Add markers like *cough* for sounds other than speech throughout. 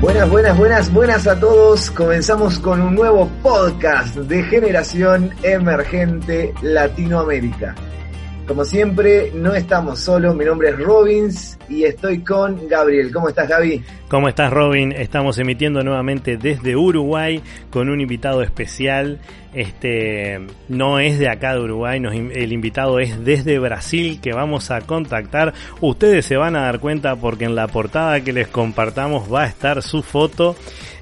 Buenas, buenas, buenas, buenas a todos. Comenzamos con un nuevo podcast de Generación Emergente Latinoamérica. Como siempre, no estamos solos. Mi nombre es Robins y estoy con Gabriel. ¿Cómo estás, Gaby? ¿Cómo estás, Robin? Estamos emitiendo nuevamente desde Uruguay con un invitado especial. Este no es de acá de Uruguay, el invitado es desde Brasil que vamos a contactar. Ustedes se van a dar cuenta porque en la portada que les compartamos va a estar su foto.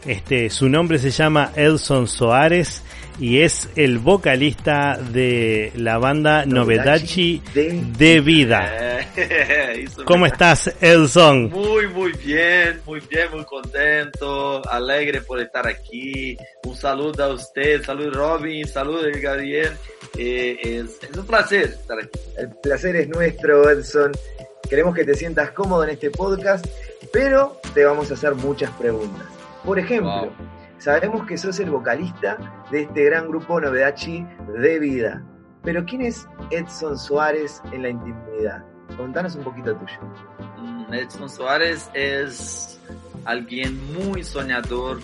Este, su nombre se llama Elson Soares y es el vocalista de la banda Novedachi de, Vida. *laughs* ¿Cómo estás, Elson? Muy, muy bien, muy bien, muy contento, alegre por estar aquí. Un saludo a usted, salud Robin, salud Gabriel. Eh, es, es un placer estar aquí. El placer es nuestro, Elson. Queremos que te sientas cómodo en este podcast, pero te vamos a hacer muchas preguntas. Por ejemplo, Sabemos que sos el vocalista de este gran grupo Novedachi de vida. Pero ¿quién es Edson Suárez en la intimidad? Contanos un poquito tuyo. Mm, Edson Suárez es alguien muy soñador,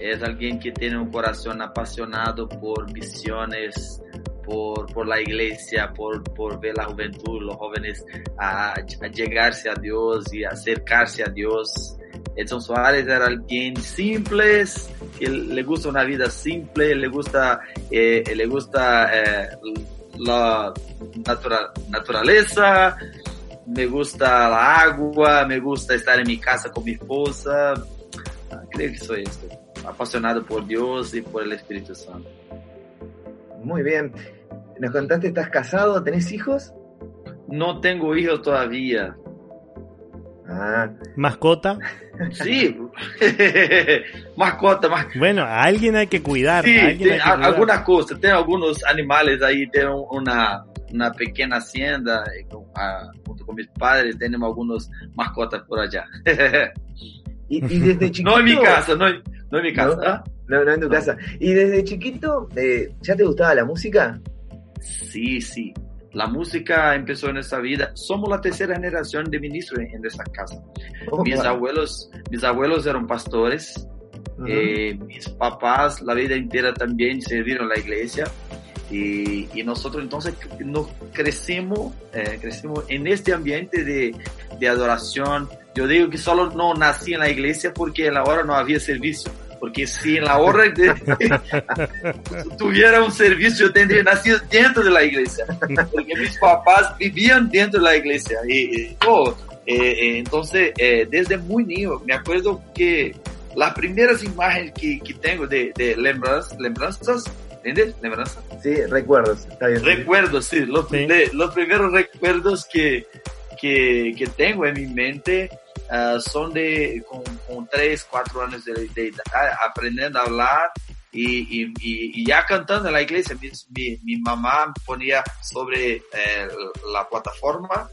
es alguien que tiene un corazón apasionado por visiones, por, por, la iglesia, por, por, ver la juventud, los jóvenes a, a, llegarse a Dios y acercarse a Dios. Edson Suárez era alguien simple, que le gusta una vida simple, le gusta, eh, le gusta eh, la naturaleza, me gusta la agua, me gusta estar en mi casa con mi esposa. Creo que soy esto, apasionado por Dios y por el Espíritu Santo. Muy bien. Nos contaste, ¿estás casado? ¿Tenés hijos? No tengo hijos todavía. Ah. ¿Mascota? Sí, *laughs* mascota, mascota. Bueno, a alguien hay que cuidar. Sí, hay algunas cosas. Tengo algunos animales ahí, tengo una, una pequeña hacienda eh, ah, junto con mis padres, tenemos algunos mascotas por allá. *laughs* y, desde chiquito... *laughs* No en mi casa, no, no en mi casa. No, no, en tu casa. ¿Y desde chiquito eh, ya te gustaba la música? Sí, sí. La música empezó en nuestra vida. Somos la tercera generación de ministros en, esta casa. Oh, mis, abuelos, mis abuelos eran pastores. Eh, mis papás la vida entera también sirvieron la iglesia. Y, y, nosotros entonces nos crecimos, eh, crecimos en este ambiente de, de, adoración. Yo digo que solo no nací en la iglesia porque en la hora no había servicio porque si en la hora de, *laughs* tuviera un servicio, yo tendría nacido dentro de la iglesia, porque mis papás vivían dentro de la iglesia. Y, oh, eh, entonces, eh, desde muy niño, me acuerdo que las primeras imágenes que, que tengo de, de lembranzas, lembranzas ¿entiendes? ¿Lembranzas? Sí, recuerdos, está bien. Recuerdos, sí, los, los primeros recuerdos que, que, que tengo en mi mente uh, son de con, con 3, 4 años de, de edad, aprendiendo a hablar y, y, y, ya cantando en la iglesia. Mi, mi, mamá ponía sobre eh, la plataforma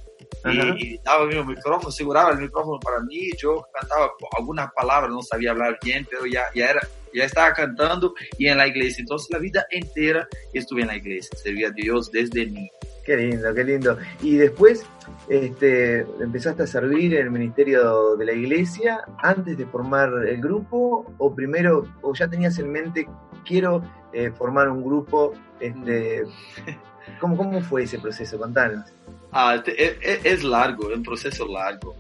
y, y, daba mi micrófono, seguraba el micrófono para mí, yo cantaba algunas palabras, no sabía hablar bien, pero ya, ya era, ya estaba cantando y en la iglesia. Entonces la vida entera estuve en la iglesia, servía a Dios desde niño. Qué lindo, qué lindo. Y después este, empezaste a servir en el ministerio de la iglesia antes de formar el grupo o primero, o ya tenías en mente, quiero eh, formar un grupo. Este, *laughs* ¿cómo, ¿Cómo fue ese proceso? Contanos. Ah, es, e, es, largo, es un proceso largo.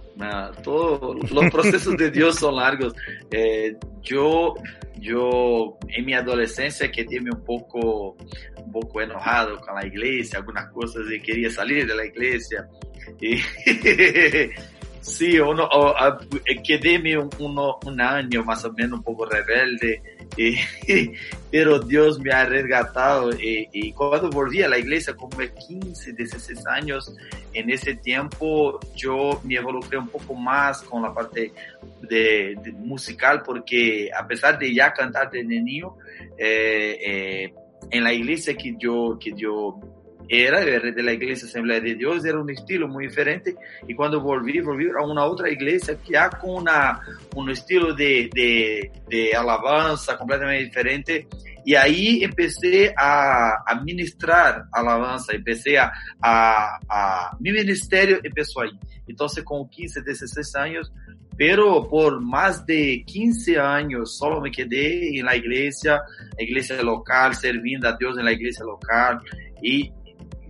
todos los procesos de Dios son largos. Eh, yo, yo en mi adolescencia quedé un poco un poco enojado con la iglesia, algunas cosas y quería salir de la iglesia. Y *laughs* Sí, uno, quedé un, uno, un año más o menos un poco rebelde, *laughs* pero Dios me ha resgatado y, cuando volví a la iglesia como de 15, 16 años, en ese tiempo yo me involucré un poco más con la parte de, musical porque a pesar de ya cantar de niño, eh, eh, en la iglesia que yo, que yo era de la iglesia Asamblea de Dios, era un estilo muy diferente. Y cuando volví, volví a una otra iglesia ya con una, un estilo de, de, de alabanza completamente diferente. Y ahí empecé a, a ministrar alabanza, empecé a, a, a, mi ministerio empezó ahí. Entonces con 15, 16 años, pero por más de 15 años solo me quedé en la iglesia, la iglesia local, sirviendo a Dios en la iglesia local. Y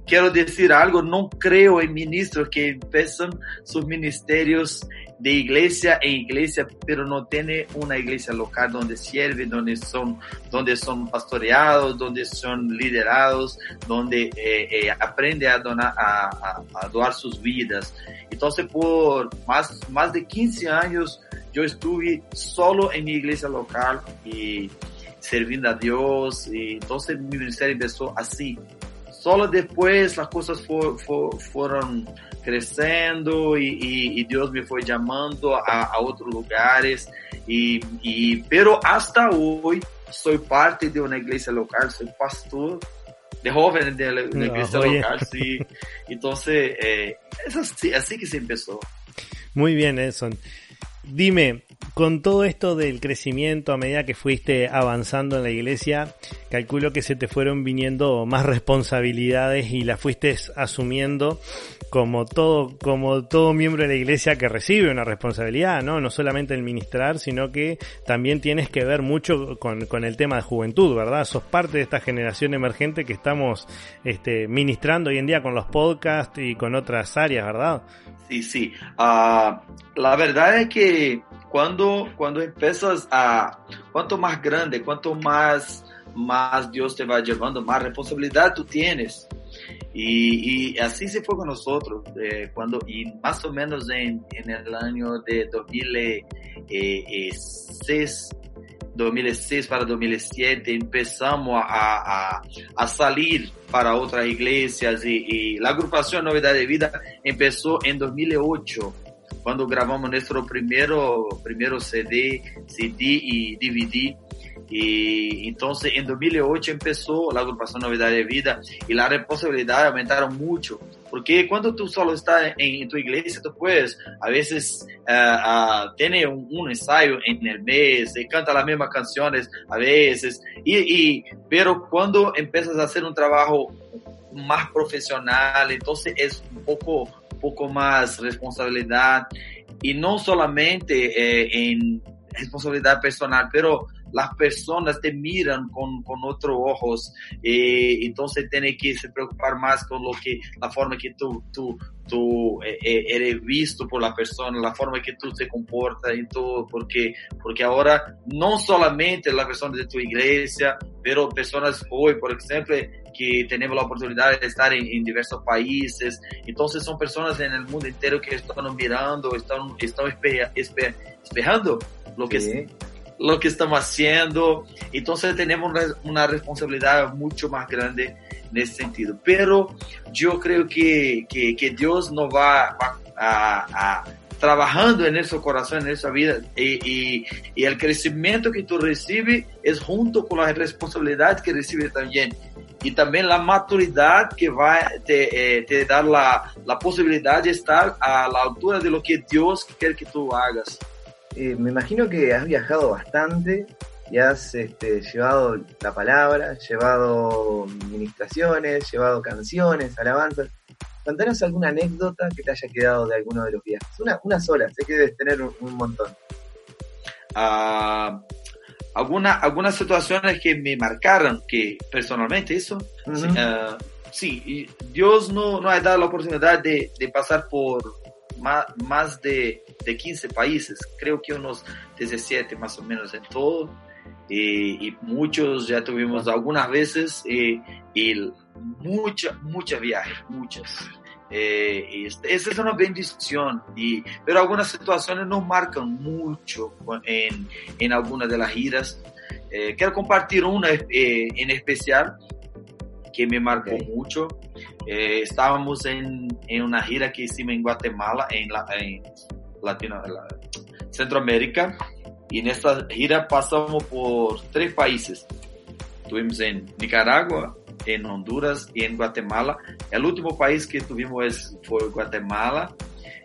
quiero decir algo, no creo en ministros que empiezan sus ministerios de iglesia en iglesia, pero no tiene una iglesia local donde sirven, donde son, donde son pastoreados, donde son liderados, donde eh, eh, aprende a, donar, a, a, doar sus vidas. Entonces, por más, más de 15 años, yo estuve solo en mi iglesia local y sirviendo a Dios. Y entonces mi ministerio empezó así, Solo después las cosas fueron creciendo y, Dios me fue llamando a, otros lugares. Y, pero hasta hoy soy parte de una iglesia local, soy pastor de jóvenes de la, iglesia local, sí. *laughs* Entonces, eh, es así, así que se empezó. Muy bien, Edson. Dime, con todo esto del crecimiento a medida que fuiste avanzando en la iglesia, calculo que se te fueron viniendo más responsabilidades y las fuiste asumiendo como todo, como todo miembro de la iglesia que recibe una responsabilidad, ¿no? No solamente el ministrar, sino que también tienes que ver mucho con, con el tema de juventud, ¿verdad? Sos parte de esta generación emergente que estamos este, ministrando hoy en día con los podcasts y con otras áreas, ¿verdad? Sí, sí. Uh, la verdad es que cuando, cuando empiezas a, cuanto más grande, cuanto más, más Dios te va llevando, más responsabilidad tú tienes. Y, y así se fue con nosotros, eh, cuando, y más o menos en, en el año de 2006, 2006 para 2007 empezamos a, a, a salir para otras iglesias y, y, la agrupación Novedad de Vida empezó en 2008 cuando grabamos nuestro primero, primero CD, CD y DVD y entonces en 2008 empezó la agrupación Novedad de Vida y la responsabilidad aumentaron mucho. Porque cuando tú solo estás en, tu iglesia, tú puedes, a veces, uh, uh, tener un, ensayo en el mes, y canta las mismas canciones a veces, y, y, pero cuando empiezas a hacer un trabajo más profesional, entonces es un poco, poco más responsabilidad y no solamente eh, en responsabilidad personal, pero las personas te miran con, con otros ojos, eh, entonces tienes que se preocupar más con lo que, la forma que tú, tú, tú eh, eh, eres visto por la persona, la forma que tú te comportas y todo, porque, porque ahora no solamente la persona de tu iglesia, pero personas hoy, por ejemplo, que tenemos la oportunidad de estar en, en diversos países, entonces son personas en el mundo entero que están mirando, están, están esperando lo que, sí lo que estamos haciendo. Entonces tenemos una responsabilidad mucho más grande en ese sentido. Pero yo creo que, que, que Dios nos va, a, a, trabajando en ese corazón, en esa vida. Y, el crecimiento que tú recibes es junto con la responsabilidad que recibes también. Y también la maturidad que va a te, eh, te dar la, la posibilidad de estar a la altura de lo que Dios quiere que tú hagas. Eh, me imagino que has viajado bastante y has este, llevado la palabra, llevado ministraciones, llevado canciones, alabanzas. Contanos alguna anécdota que te haya quedado de alguno de los viajes. Una, una sola, sé que debes tener un, montón. Uh, alguna, algunas situaciones que me marcaron, que personalmente eso, sí, ah, Dios no, no ha dado la oportunidad de, de pasar por más, más de, de 15 países, creo que unos 17 más o menos en todo. Y, y muchos ya tuvimos algunas veces y, y muchas, muchas viajes, muchas. Eh, este, esa es una bendición, y, pero algunas situaciones nos marcan mucho en, en algunas de las giras. Eh, quiero compartir una eh, en especial que me marcó mucho. Eh, estábamos en, en, una gira que hicimos en Guatemala, en, la, en Latino, Centroamérica, y en esta gira pasamos por tres países. Estuvimos en Nicaragua, en Honduras y en Guatemala. El último país que tuvimos fue Guatemala.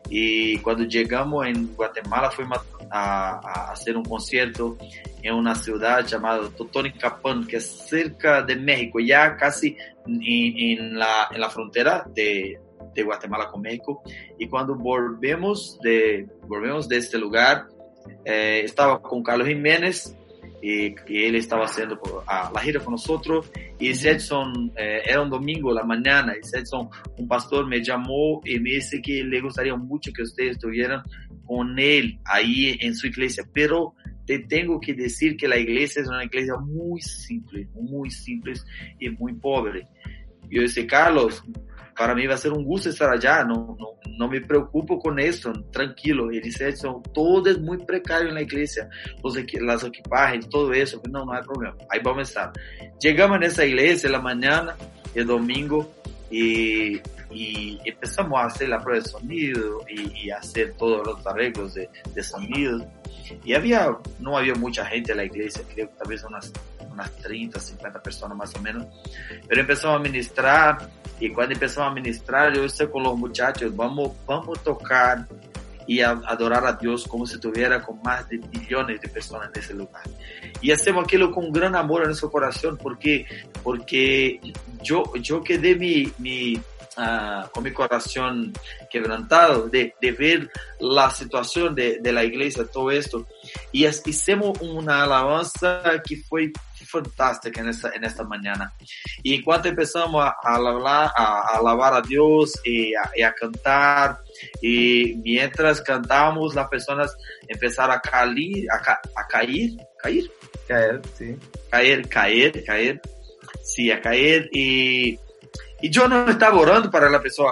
Y cuando llegamos en Guatemala fuimos a, a hacer un concierto en una ciudad llamada Totonicapán, que es cerca de México, ya casi en, en, la, en la frontera de, de, Guatemala con México. Y cuando volvemos de, volvemos de este lugar, eh, estaba con Carlos Jiménez, y, y él estaba haciendo a, la gira con nosotros. Y Edson, eh, era un domingo la mañana, y Edson, un pastor me llamó y me dice que le gustaría mucho que ustedes estuvieran con él ahí en su iglesia, pero te tengo que decir que la iglesia es una iglesia muy simple, muy simple y muy pobre. Yo dije, Carlos, para mí va a ser un gusto estar allá, no, no, no me preocupo con eso, tranquilo. Y dice, son, todo es muy precario en la iglesia, los, las equipajes, todo eso, no, no hay problema, ahí vamos a estar. Llegamos a esa iglesia en la mañana, el domingo, y, y empezamos a hacer la prueba de sonido y, y hacer todos los arreglos de, de sonido. Y había, no había mucha gente en la iglesia, creo que tal vez unas, unas 30, 50 personas más o menos. Pero empezamos a ministrar y cuando empezamos a ministrar, yo estoy con los muchachos, vamos, vamos a tocar y a adorar a Dios como si estuviera con más de millones de personas en ese lugar. Y hacemos aquello con gran amor en nuestro corazón porque, porque yo, yo quedé mi, mi, uh, con mi corazón quebrantado de, de ver la situación de, de, la iglesia, todo esto. Y hicimos una alabanza que fue fantástica en esta, en esta mañana. Y en cuanto empezamos a, a, hablar, a, a alabar a Dios y a, y a, cantar, y mientras cantamos, las personas empezaron a caer, a, ca, a caer, caer, caer, sí. Caer, caer, caer, sí, a caer y y yo no estaba orando para la persona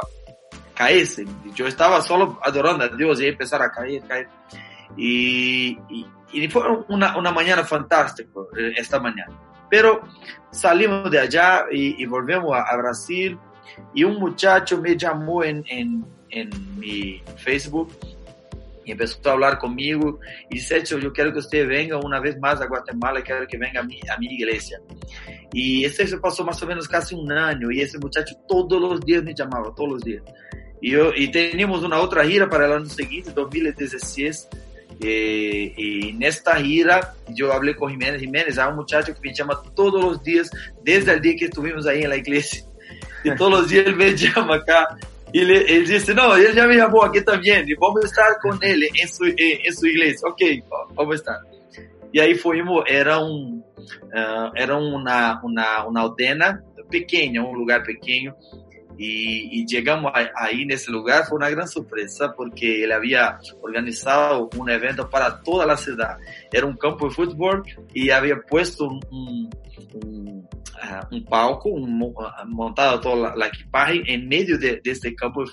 caerse. Yo estaba solo adorando a Dios y empezar a caer, caer. Y, y, y fue una, una, mañana fantástica eh, esta mañana. Pero salimos de allá y, y volvemos a, a, Brasil y un muchacho me llamó en, en, en mi Facebook y empezó a hablar conmigo y dice, yo quiero que usted venga una vez más a Guatemala, quiero que venga a mi, a mi iglesia. Y eso pasó más o menos casi un año y ese muchacho todos los días me llamaba, todos los días. Y, yo, y teníamos una otra gira para el año siguiente, 2016. Eh, y en esta gira yo hablé con Jiménez Jiménez, hay un muchacho que me llama todos los días, desde el día que estuvimos ahí en la iglesia. Y todos los días él me llama acá y le, él dice, no, él ya me llamó aquí también y vamos a estar con él en su, en su iglesia. Ok, vamos a estar. Y ahí fuimos, era, un, uh, era una, una, una aldena pequeña, un lugar pequeño. Y, y, llegamos ahí en ese lugar, fue una gran sorpresa porque él había organizado un evento para toda la ciudad. Era un campo de fútbol y había puesto un, un, un uh, um palco, uh, montado toda a equipagem em meio de, deste campo de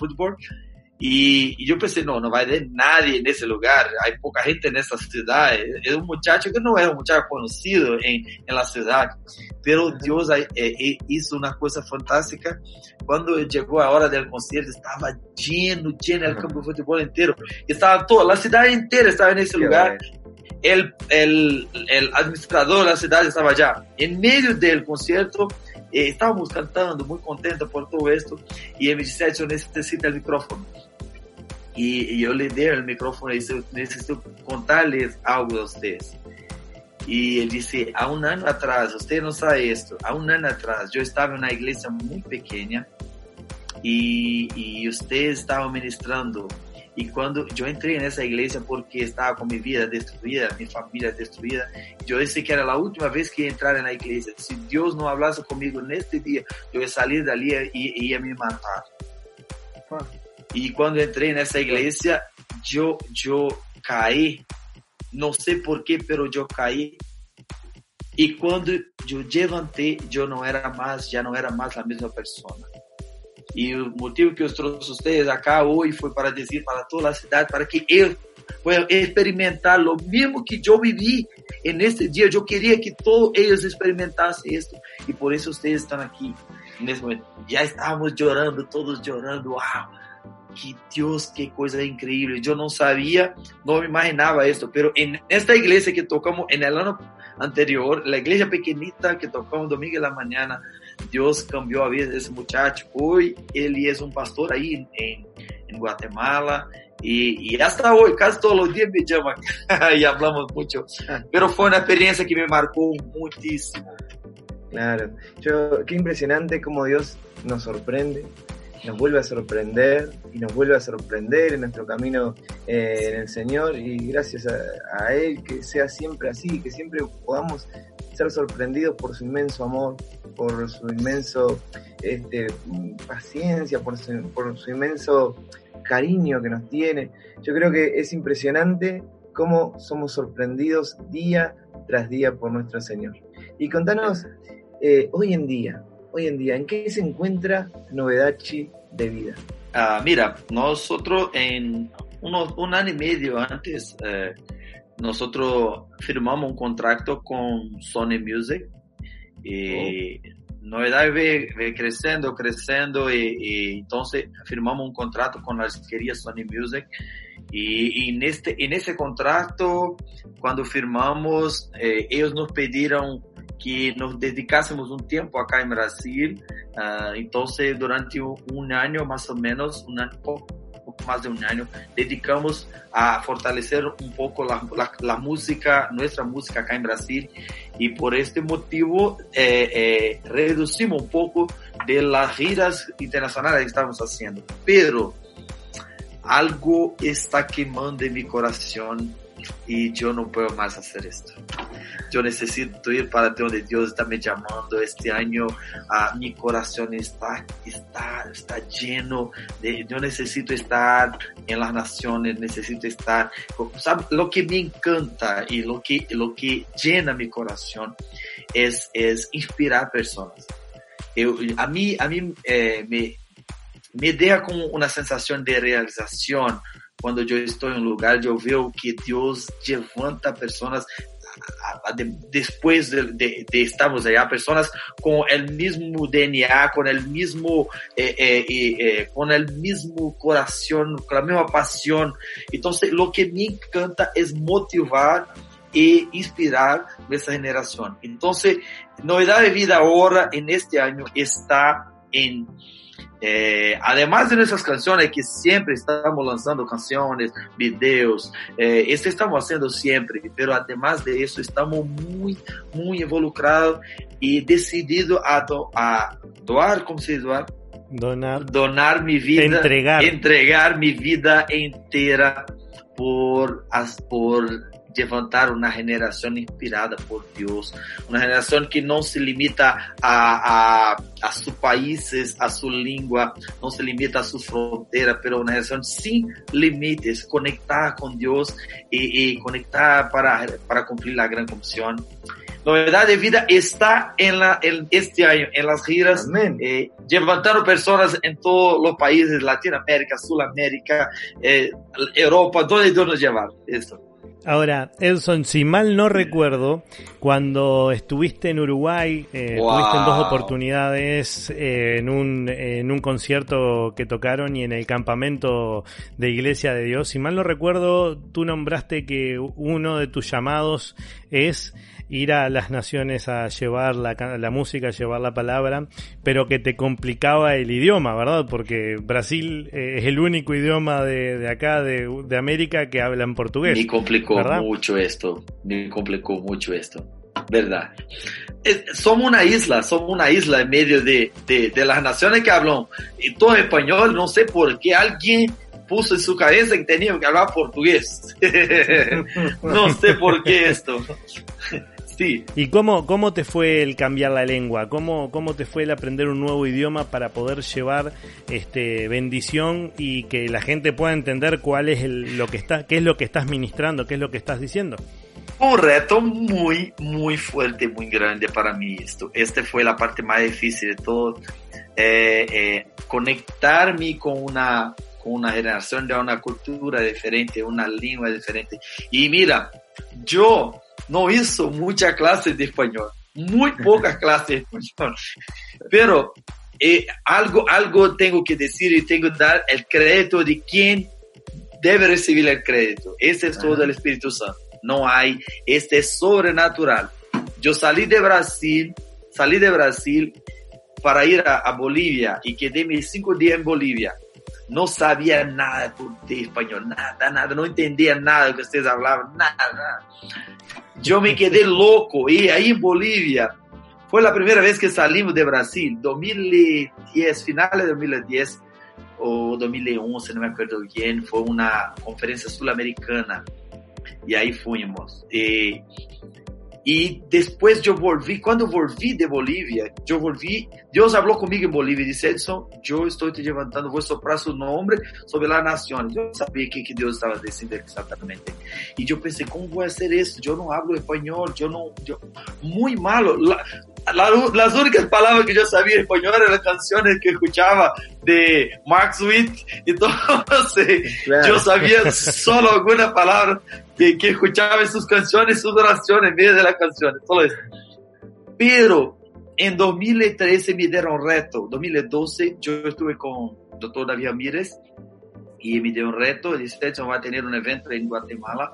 futebol. E, e, eu pensei, não, não vai ter nadie nesse lugar, há pouca gente nessa cidade. É um muchacho que não era um muchacho conhecido em, em la cidade, pero Deus é, é, hizo uma coisa fantástica. Quando chegou a hora do concerto, estava lleno, lleno o campo de futebol inteiro. Estava toda, a cidade inteira estava nesse lugar. el, el, el, administrador de la ciudad estaba allá. En medio del concierto, eh, estábamos cantando, muy contentos por todo esto, y él me dice, yo necesito el micrófono. Y, y yo le di el micrófono y dice, necesito contarles algo a ustedes. Y él dice, a un año atrás, usted no sabe esto, a un año atrás yo estaba en una iglesia muy pequeña y, y usted estaba ministrando y cuando yo entré en esa iglesia porque estaba con mi vida destruida, mi familia destruida, yo decía que era la última vez que entrar en la iglesia. Si Dios no hablase conmigo en este día, yo iba a salir de allí y, y a me matar. Y cuando entré en esa iglesia, yo, yo caí. No sé por qué, pero caí. Y cuando yo levanté, yo no era más, ya no era más la misma persona. Y el motivo que os trouxe ustedes acá hoy fue para decir para toda la ciudad, para que ellos puedan experimentar lo mismo que yo viví en este día. Yo quería que todos ellos experimentasen esto. Y por ustedes están aquí en este momento. Ya estábamos llorando, todos llorando. ¡Wow! que Dios, qué cosa increíble. Yo no sabía, no me imaginaba esto, pero en esta iglesia que tocamos en el año anterior, la iglesia pequeñita que tocamos domingo en la mañana, Dios cambió a vida de ese muchacho. Hoy él es un pastor ahí en, Guatemala. Y, y, hasta hoy, casi todos los días me llama *laughs* y hablamos mucho. Pero fue una experiencia que me marcó muchísimo. Claro, yo, qué impresionante cómo Dios nos sorprende, nos vuelve a sorprender y nos vuelve a sorprender en nuestro camino eh, en el Señor y gracias a, Él que sea siempre así, que siempre podamos ser sorprendidos por su inmenso amor, por su inmenso este, paciencia, por su, por su inmenso cariño que nos tiene. Yo creo que es impresionante cómo somos sorprendidos día tras día por nuestro Señor. Y contanos, eh, hoy en día, hoy en día, ¿en qué se encuentra Novedachi de vida? Ah, mira, nosotros en unos, un año y medio antes, eh, nosotros firmamos un contrato con Sony Music y oh. Novedad ve, ve, creciendo, creciendo y, entonces firmamos un contrato con la disquería Sony Music y, y en, este, en ese contrato, cuando firmamos, eh, nos pidieron que nos dedicásemos un tiempo acá en Brasil. Uh, durante un año más o menos, un año, poco más de un año, dedicamos a fortalecer un poco la, música, nuestra música acá en Brasil. Y por este motivo, eh, eh, reducimos un poco de las giras internacionales que estamos haciendo. Pero algo está quemando en mi corazón y yo no puedo más hacer esto. Yo necesito ir para donde Dios está me llamando este año. a mi corazón está, está, está lleno de, yo necesito estar en las naciones, necesito estar, ¿sabe? Lo que me encanta y lo que, lo que llena mi corazón es, es inspirar personas. Eu, a mí, a mí eh, me, me deja como una sensación de realización quando eu estou em um lugar, eu vejo que Deus levanta pessoas depois de, de, de, estarmos allá, pessoas com o mesmo DNA, com o mesmo, eh, eh, eh, com o mesmo coração, com a mesma paixão. Então, o que me encanta é motivar e inspirar essa geração. Então, novidade de vida agora, en este ano, está em Eh, además de nuestras canciones, que siempre estamos lanzando canciones, videos, eh, esto estamos haciendo siempre, pero además de eso estamos muy, muy involucrados y decididos a, do, a doar, ¿cómo se dice doar? Donar. Donar mi vida. Entregar. Entregar mi vida entera por, por levantar una generación inspirada por Dios, una generación que no se limita a, a, a sus países, a su lengua, no se limita a sus fronteras, pero una generación sin límites, conectada con Dios y, y conectada para, para cumplir la gran comisión. Novedad de vida está en, la, en este año, en las giras, eh, levantando personas en todos los países, Latinoamérica, Sudamérica, eh, Europa, donde Dios nos llevar esto. Ahora, Edson, si mal no recuerdo, cuando estuviste en Uruguay, eh, tuviste en dos oportunidades eh, en, un, en un concierto que tocaron y en el campamento de Iglesia de Dios. Si mal no recuerdo, tú nombraste que uno de tus llamados es ir a las naciones a llevar la, la música, a llevar la palabra, pero que te complicaba el idioma, ¿verdad? Porque Brasil eh, es el único idioma de, de acá, de, de, América, que hablan portugués. Me complicó mucho esto, me complicó mucho esto, ¿verdad? Eh, somos una isla, somos una isla en medio de, de, de las naciones que hablan y todo español, no sé por qué alguien puso en su cabeza que tenía que hablar portugués. *laughs* no sé por qué esto. ¿Y cómo, cómo te fue el cambiar la lengua? ¿Cómo, ¿Cómo te fue el aprender un nuevo idioma para poder llevar este bendición y que la gente pueda entender cuál es el, lo que está, qué es lo que estás ministrando, qué es lo que estás diciendo? Un reto muy, muy fuerte, muy grande para mí esto. Esta fue la parte más difícil de todo. eh, eh, conectarme con una, con una generación de una cultura diferente, una lengua diferente. Y mira, yo no hizo muchas clases de español, muy pocas *laughs* clases de español, pero eh, algo, algo tengo que decir y tengo que dar el crédito de quien debe recibir el crédito. Ese es todo el Espíritu Santo. No hay, este es sobrenatural. Yo salí de Brasil, salí de Brasil para ir a, Bolivia y quedé mis cinco días en Bolivia. No sabía nada de español, nada, nada, no entendía nada de lo que ustedes hablaban, nada. Yo me quedé *laughs* loco y ahí en Bolivia fue la primera vez que salimos de Brasil, 2010, finales de 2010 o 2011, no me acuerdo bien, fue una conferencia sudamericana y ahí fuimos. Eh, y después yo volví, cuando volví de Bolivia, yo volví, Dios habló conmigo en Bolivia y dice, Edson, yo estoy te levantando, voy a soplar su nombre sobre la nación. Yo sabía que, que Dios estaba diciendo exactamente. Y yo pensé, ¿cómo voy a hacer eso? Yo no hablo español, yo no, yo, muy malo. La, las únicas palabras que yo sabía en español eran las canciones que escuchaba de Mark Sweet. *laughs* Entonces, yo sabía solo algunas palabras que, que, escuchaba en sus canciones, sus oraciones en medio de las canciones, solo eso. Pero en 2013 me dieron un reto. 2012 yo estuve con el doctor David Amírez y me dio un reto. Dice, va a tener un evento en Guatemala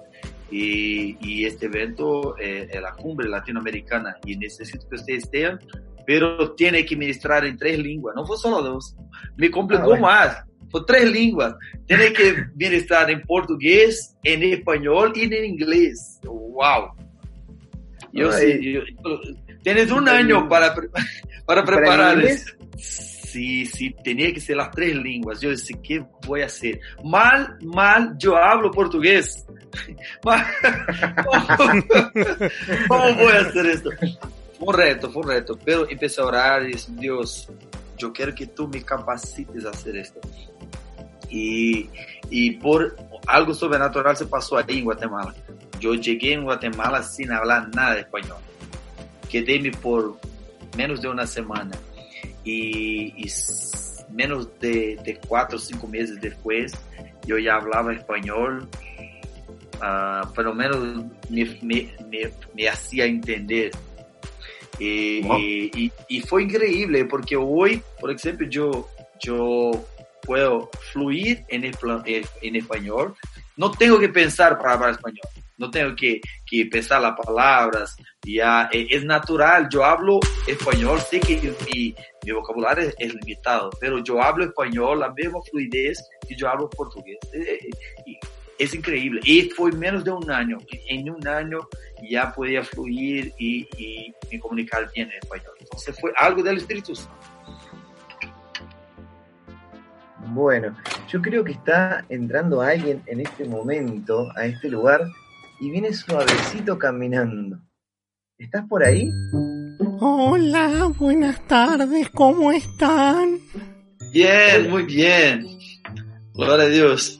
y, este evento eh, es la cumbre latinoamericana y necesito que ustedes estén, pero tiene que ministrar en tres lenguas, no fue solo dos, me complicó ah, más, fue tres lenguas, tiene que ministrar en portugués, en español y en inglés, wow. Yo, sí, tienes un año para, *laughs* para preparar eso. Sí, sí, tenía que ser las tres lenguas. Yo decía, ¿qué voy a hacer? Mal, mal, yo hablo portugués. *laughs* *laughs* ¿Cómo voy a hacer esto? Fue un reto, fue un reto, pero empecé a orar y dije, Dios, yo quiero que tú me capacites a hacer esto. Y, y por algo sobrenatural se pasó ahí en Guatemala. Yo llegué en Guatemala sin hablar nada de español. Quedéme por menos de una semana. Y, y menos de, de cuatro o cinco meses después, yo ya hablaba español uh, pelo menos me, me, me, me hacía entender. Y, wow. y, y, fue increíble porque hoy, por ejemplo, yo, yo puedo fluir en, el, en español. No tengo que pensar para hablar español. No tengo que, que pensar las palabras. Ya es natural. Yo hablo español. Sé que mi, mi vocabulario es, limitado, pero yo hablo español la misma fluidez que yo hablo portugués. Y, es increíble. Y fue menos de un año. En un año ya podía fluir y, y, comunicar bien en español. Entonces fue algo del Espíritu Santo. Bueno, yo creo que está entrando alguien en este momento a este lugar y viene suavecito caminando. ¿Estás por ahí? Hola, buenas tardes, ¿cómo están? Bien, muy bien. Gloria a Dios.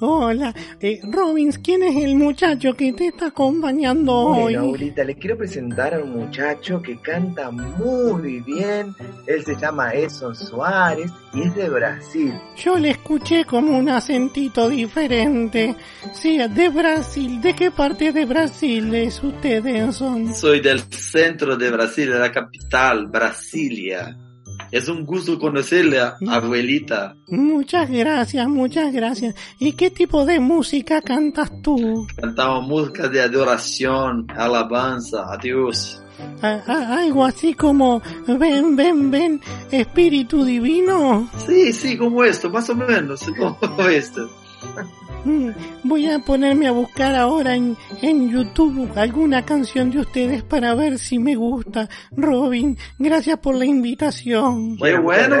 Hola, eh, Robbins, ¿quién es el muchacho que te está acompañando hoy? Bueno, ahorita le quiero presentar a un muchacho que canta muy bien. Él se llama Edson Suárez y es de Brasil. Yo le escuché como un acentito diferente. Sí, de Brasil. ¿De qué parte de Brasil es usted, Edson? Soy del centro de Brasil, de la capital, Brasilia. Es un gusto conocerle a mm. abuelita. Muchas gracias, muchas gracias. ¿Y qué tipo de música cantas tú? Cantamos música de adoración, alabanza a Dios. algo así como ven, ven, ven, espíritu divino. Sí, sí, como esto, más o menos, *laughs* como esto. *laughs* Voy a ponerme a buscar ahora en, en YouTube alguna canción de ustedes para ver si me gusta. Robin, gracias por la invitación. Qué bueno,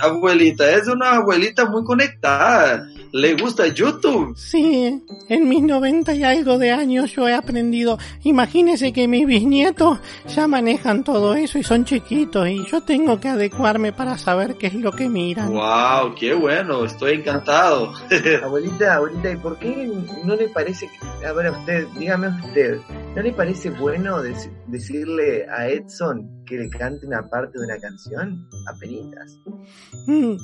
abuelita. Es una abuelita muy conectada. ¿Le gusta YouTube? Sí, en mis 90 y algo de años yo he aprendido. Imagínese que mis bisnietos ya manejan todo eso y son chiquitos y yo tengo que adecuarme para saber qué es lo que miran. ¡Wow! ¡Qué bueno! Estoy encantado. *laughs* abuelita, abuelita ¿y por qué no le parece que, a ver, usted, dígame usted, ¿No le parece bueno decirle a Edson que le cante una parte de una canción? Apenitas. Mm,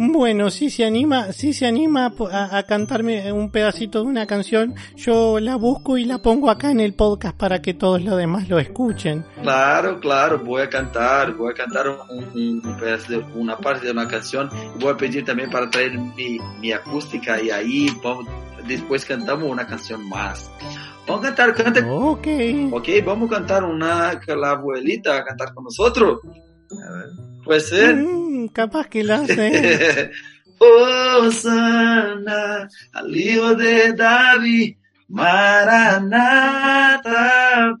bueno, si se anima, si se anima a, cantarme un pedacito de una canción, yo la busco y la pongo acá en el podcast para que todos los demás lo escuchen. Claro, claro, voy a cantar, voy a cantar un, una parte de una canción. Voy a pedir también para traer mi, acústica y ahí después cantamos una canción más. Vamos a cantar, canta. Ok. Ok, vamos a cantar una que la abuelita a cantar con nosotros. A ver. Puede ser. Mm, capaz que la hace. *laughs* Osana, al hijo de David, Maranata,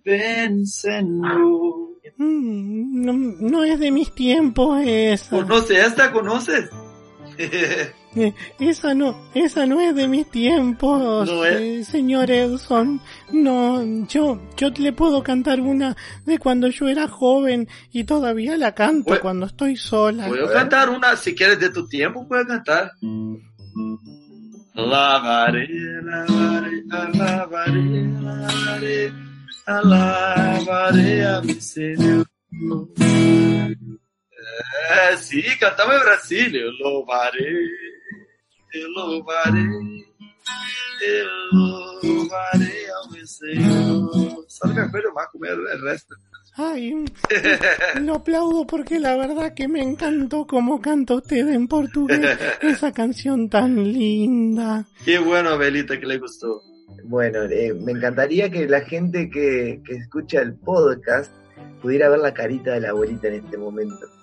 pensando. Mm, no, no, es de mis tiempos esa. ¿Conoce esta? ¿Conoces? *laughs* Eh, esa no, esa no es de mis tiempos, eh, señor Edson. No, yo, yo le puedo cantar una de cuando yo era joven y todavía la canto cuando estoy sola. Puedo cantar una, si quieres de tu tiempo, puedo cantar. Alabaré, alabaré, alabaré, alabaré, alabaré a mi Señor. Eh, sí, cantamos en Brasil, eu louvarei eu louvarei, eu louvarei ao meu Senhor. Só que coisa más comer el resto. Ay, lo aplaudo porque la verdad que me encantó como canta usted en portugués *laughs* esa canción tan linda. Qué bueno, Belita, que le gustó. Bueno, eh, me encantaría que la gente que, que escucha el podcast pudiera ver la carita de la abuelita en este momento.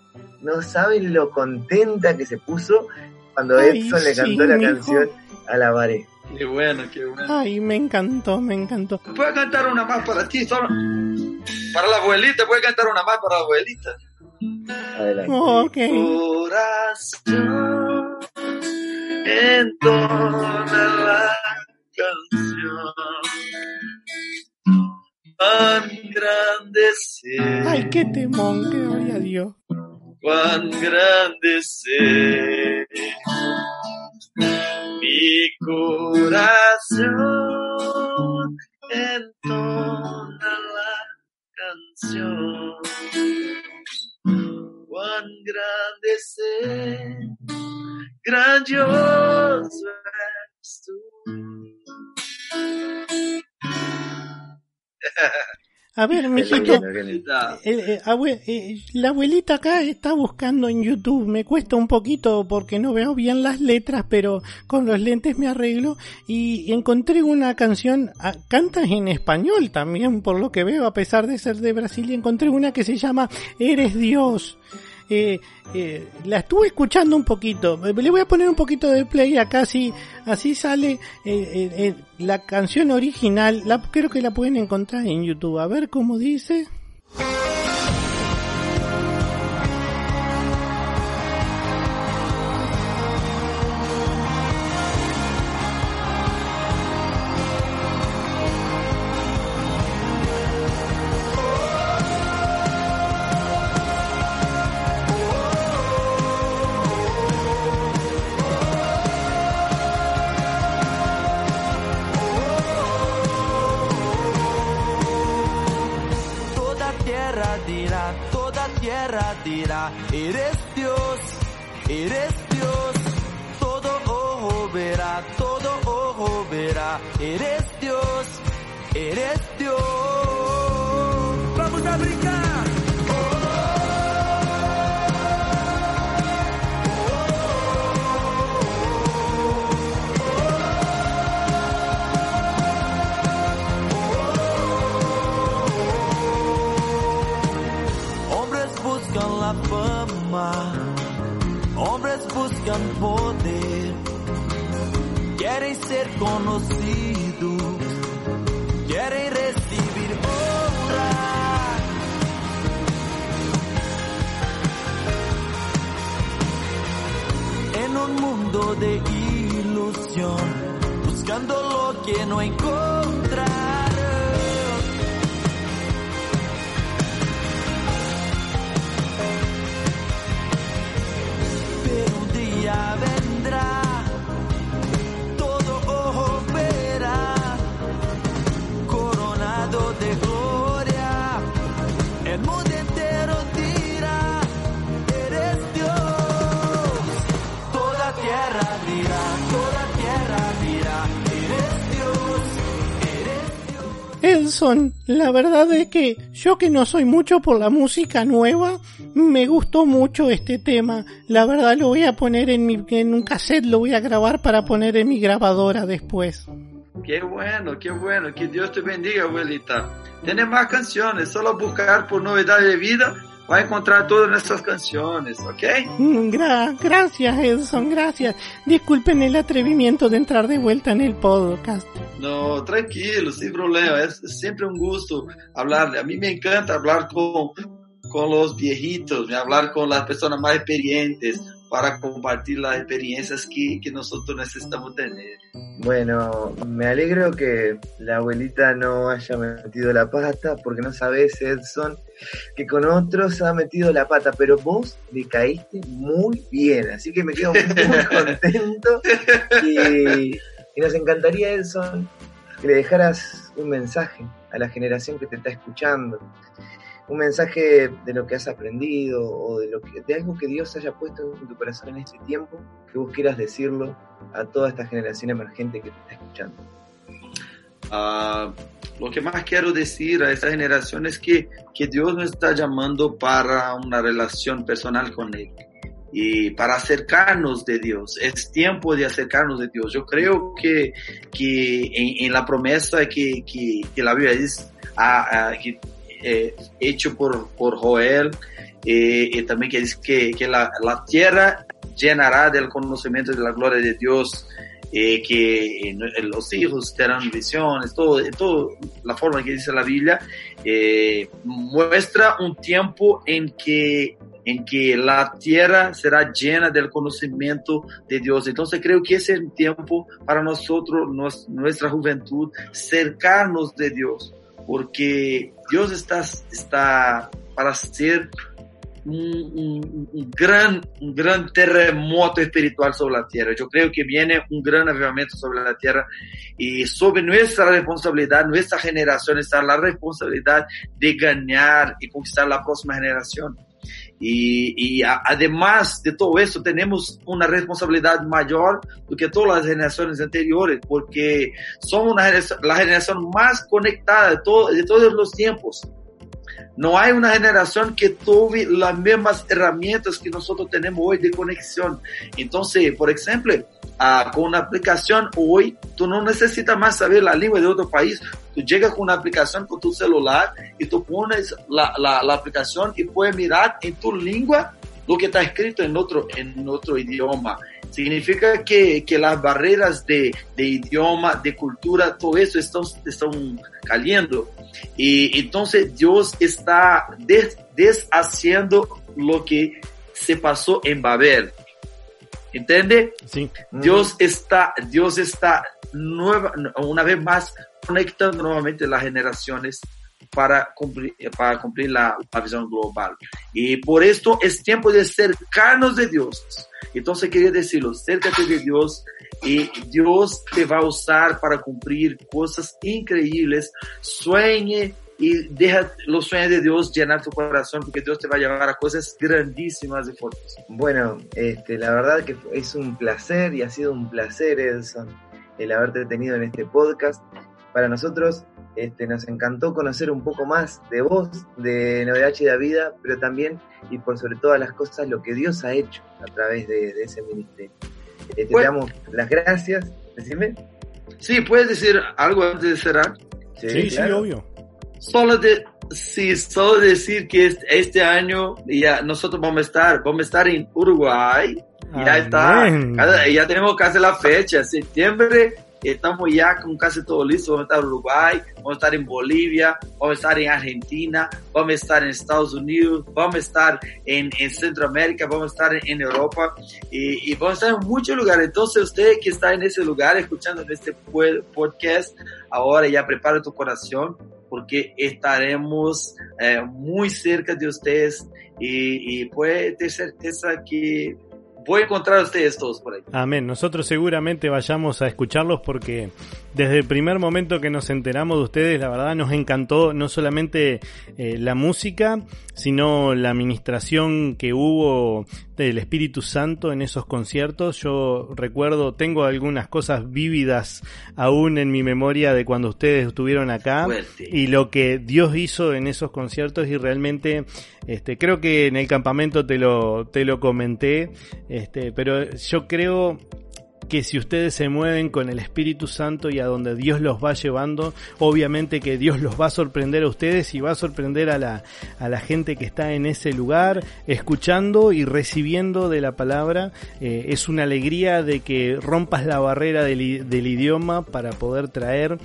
No saben lo contenta que se puso cuando Edson le cantó la canción a la Vare. Qué bueno, qué bueno. Ay, me encantó, me encantó. ¿Puedo cantar una más para ti? Solo? Para la abuelita, ¿puedo cantar una más para la abuelita? Adelante. ok. Corazón entona la canción. Tan grande Ay, qué temón, que gloria a Dios cuán grande sé. Mi corazón entona la canción. Cuán grande sé, grandioso es tú. *laughs* A ver, mijito, eh, eh, eh, la abuelita acá está buscando en YouTube. Me cuesta un poquito porque no veo bien las letras, pero con los lentes me arreglo. Y encontré una canción, ah, cantas en español también, por lo que veo, a pesar de ser de Brasil. Y encontré una que se llama Eres Dios. Eh, eh, la estuve escuchando un poquito. Le voy a poner un poquito de play acá, así, así sale eh, la canción original. La, creo que la pueden encontrar en YouTube. A ver cómo dice. Hombres buscan poder, quieren ser conocidos, quieren recibir honra. En un mundo de ilusión, buscando lo que no encuentran. Elson, la verdad es que yo que no soy mucho por la música nueva, me gustó mucho este tema. La verdad lo voy a poner en, mi, en un cassette, lo voy a grabar para poner en mi grabadora después. Qué bueno, qué bueno. Que Dios te bendiga, abuelita. Tiene más canciones, solo buscar por novedad de vida va a encontrar todas nuestras canciones, ¿ok? Mm, gracias, Edson, gracias. Disculpen el atrevimiento de entrar de vuelta en el podcast. No, tranquilo, sin problema. Es, siempre un gusto hablarle. A mí me encanta hablar con, con los viejitos, hablar con las personas más experientes para compartir las experiencias que, que nosotros necesitamos tener. Bueno, me alegro que la abuelita no haya metido la pata, porque no sabes, Edson, que con otros ha metido la pata, pero vos le caíste muy bien, así que me quedo muy *laughs* contento y, y nos encantaría, Edson, que le dejaras un mensaje a la generación que te está escuchando, un mensaje de lo que has aprendido o de, lo que, de algo que Dios haya puesto en tu corazón en este tiempo, que vos quieras decirlo a toda esta generación emergente que te está escuchando. Uh, lo que más quiero decir a esta generación es que Dios nos está llamando para una relación personal con Él y para acercarnos de Dios. Es tiempo de acercarnos de Dios. Yo creo que, que en, en la promesa que, que, que la Biblia dice, a, a, que eh, hecho por, por Joel, eh, y también que dice que, que la, la, tierra llenará del conocimiento de la gloria de Dios, eh, que eh, los hijos tendrán visiones, todo, todo la forma que dice la Biblia, eh, muestra un tiempo en que en que la tierra será llena del conocimiento de Dios. Entonces creo que ese es el tiempo para nosotros, nos, nuestra juventud, cercarnos de Dios porque Dios está, está para hacer un, un, un, gran, un gran terremoto espiritual sobre la tierra. Yo creo que viene un gran avivamiento sobre la tierra y sobre nuestra responsabilidad, nuestra generación está la responsabilidad de ganar y conquistar la próxima generación. Y, y a, además de todo eso, tenemos una responsabilidad mayor do que todas las generaciones anteriores, porque somos una la generación más conectada de, todo, de todos los tiempos. No hay una generación que tuve las mismas herramientas que nosotros tenemos hoy de conexión. Entonces, por ejemplo, uh, con una aplicación hoy, tú no necesitas más saber la lengua de otro país. Tú llegas con una aplicación con tu celular y tú pones la, la, la aplicación y puedes mirar en tu lengua lo que está escrito en otro, en otro idioma. Significa que, que las barreras de, de, idioma, de cultura, todo eso están, están cayendo. Y entonces Dios está des, deshaciendo lo que se pasó en Babel. ¿Entiende? Sí. Dios está, Dios está nueva, una vez más conectando nuevamente las generaciones para cumplir, para cumplir la, la, visión global. Y por esto es tiempo de cercarnos de Dios. Entonces quería decirlo, acércate de Dios y Dios te va a usar para cumplir cosas increíbles. Sueñe y deja los sueños de Dios llenar tu corazón porque Dios te va a llevar a cosas grandísimas y fuertes. Bueno, este, la verdad que es un placer y ha sido un placer, Edson, el haberte tenido en este podcast. Para nosotros este, nos encantó conocer un poco más de vos, de Novedad y de Vida, pero también y por sobre todas las cosas lo que Dios ha hecho a través de, de ese ministerio. Este, te damos las gracias. Decime. Sí, ¿puedes decir algo antes de cerrar? Sí, sí, claro. sí obvio. Solo, de, sí, solo decir que este, este, año ya nosotros vamos a estar, vamos a estar en Uruguay. Ya está, ya tenemos casi la fecha, septiembre estamos ya con casi todo listo. Vamos a estar en Uruguay, vamos a estar en Bolivia, vamos a estar en Argentina, vamos a estar en Estados Unidos, vamos a estar en, en Centroamérica, vamos a estar en, Europa y, y, vamos a estar en muchos lugares. Entonces usted que está en ese lugar escuchando este podcast, ahora ya prepara tu corazón porque estaremos eh, muy cerca de ustedes y, y puede tener certeza que voy a encontrar a ustedes todos por ahí. Amén. Nosotros seguramente vayamos a escucharlos porque desde el primer momento que nos enteramos de ustedes, la verdad nos encantó no solamente eh, la música, sino la administración que hubo del Espíritu Santo en esos conciertos. Yo recuerdo, tengo algunas cosas vívidas aún en mi memoria de cuando ustedes estuvieron acá y lo que Dios hizo en esos conciertos y realmente este creo que en el campamento te lo te lo comenté, este, pero yo creo que si ustedes se mueven con el Espíritu Santo y a donde Dios los va llevando, obviamente que Dios los va a sorprender a ustedes y va a sorprender a la, a la gente que está en ese lugar, escuchando y recibiendo de la palabra. Eh, es una alegría de que rompas la barrera del, del idioma para poder traer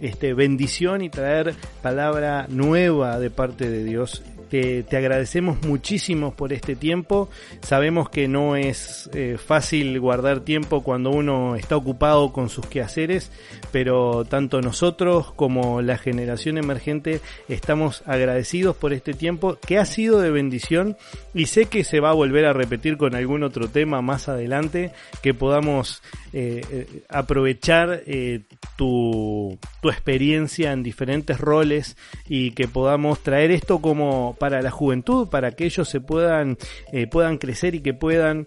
este, bendición y traer palabra nueva de parte de Dios te, agradecemos muchísimo por este tiempo. Sabemos que no es eh, fácil guardar tiempo cuando uno está ocupado con sus quehaceres, pero tanto nosotros como la generación emergente estamos agradecidos por este tiempo que ha sido de bendición y sé que se va a volver a repetir con algún otro tema más adelante que podamos eh, eh, aprovechar tu, tu experiencia en diferentes roles y que podamos traer esto como para la juventud, para que ellos se puedan, eh, puedan crecer y que puedan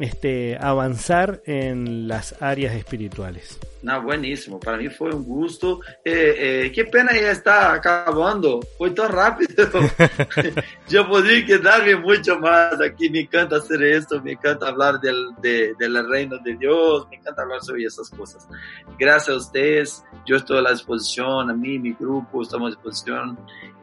este, avanzar en las áreas espirituales. No, buenísimo, para mí fue un gusto. Eh, eh, qué pena ya está acabando, fue tan rápido. *laughs* *laughs* Yo podría quedarme mucho más aquí, me encanta hacer esto, me encanta hablar del, del reino de Dios, me encanta hablar sobre esas cosas. Gracias a ustedes, yo estoy a la disposición, a mí, mi grupo, estamos a disposición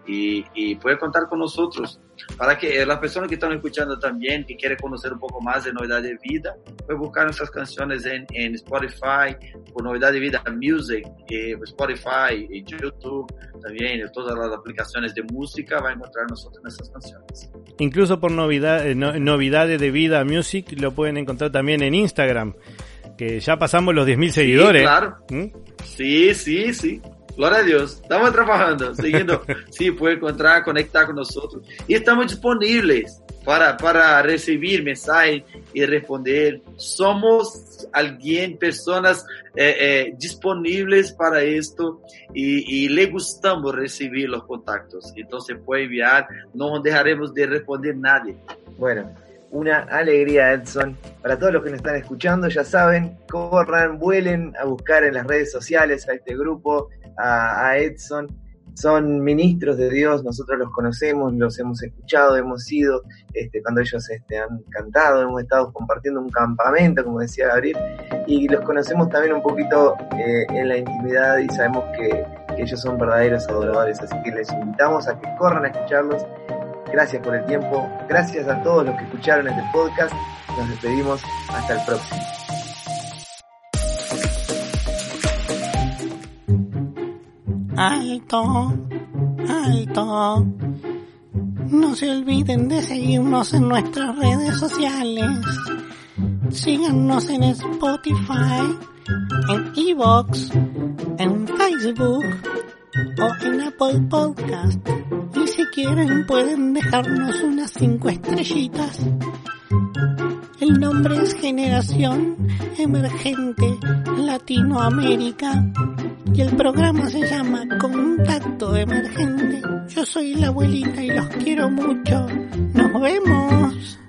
y, y puede contar con nosotros para que las personas que están escuchando también, que quieren conocer un poco más de Novedad de Vida, pueden buscar nuestras canciones en, en Spotify, por Novedad de Vida Music, eh, Spotify, YouTube, también en todas las aplicaciones de música, va a encontrar nosotros nuestras canciones. Incluso por novedad, eh, Novedades de Vida Music lo pueden encontrar también en Instagram, que ya pasamos los 10.000 seguidores. Sí, claro. ¿Mm? Sí, sí, sí. Glória a Deus. Estamos trabalhando, seguindo. Sim, *laughs* puede encontrar, conectar com nós. E estamos disponíveis para, para receber mensagens e responder. Somos alguém, pessoas eh, eh, disponíveis para isto e, e le gustamos receber os contactos. Então, você pode enviar, não deixaremos de responder nadie. Bueno, una alegría, Edson. Para todos los que nos están escuchando, ya saben, corran, vuelen a buscar en las redes sociales a este grupo, a, Edson. Son ministros de Dios, nosotros los conocemos, los hemos escuchado, hemos ido este, cuando ellos este, han cantado, hemos estado compartiendo un campamento, como decía Gabriel, y los conocemos también un poquito eh, en la intimidad y sabemos que, que ellos son verdaderos adoradores, así que les invitamos a que corran a escucharlos Gracias por el tiempo. Gracias a todos los que escucharon este podcast. Nos despedimos. Hasta el próximo. Alto, alto. No se olviden de seguirnos en nuestras redes sociales. Síganos en Spotify, en Evox, en Facebook o en Apple Podcast. Y si quieren pueden dejarnos unas cinco estrellitas. El nombre es Generación Emergente Latinoamérica y el programa se llama Contacto Emergente. Yo soy la abuelita y los quiero mucho. Nos vemos.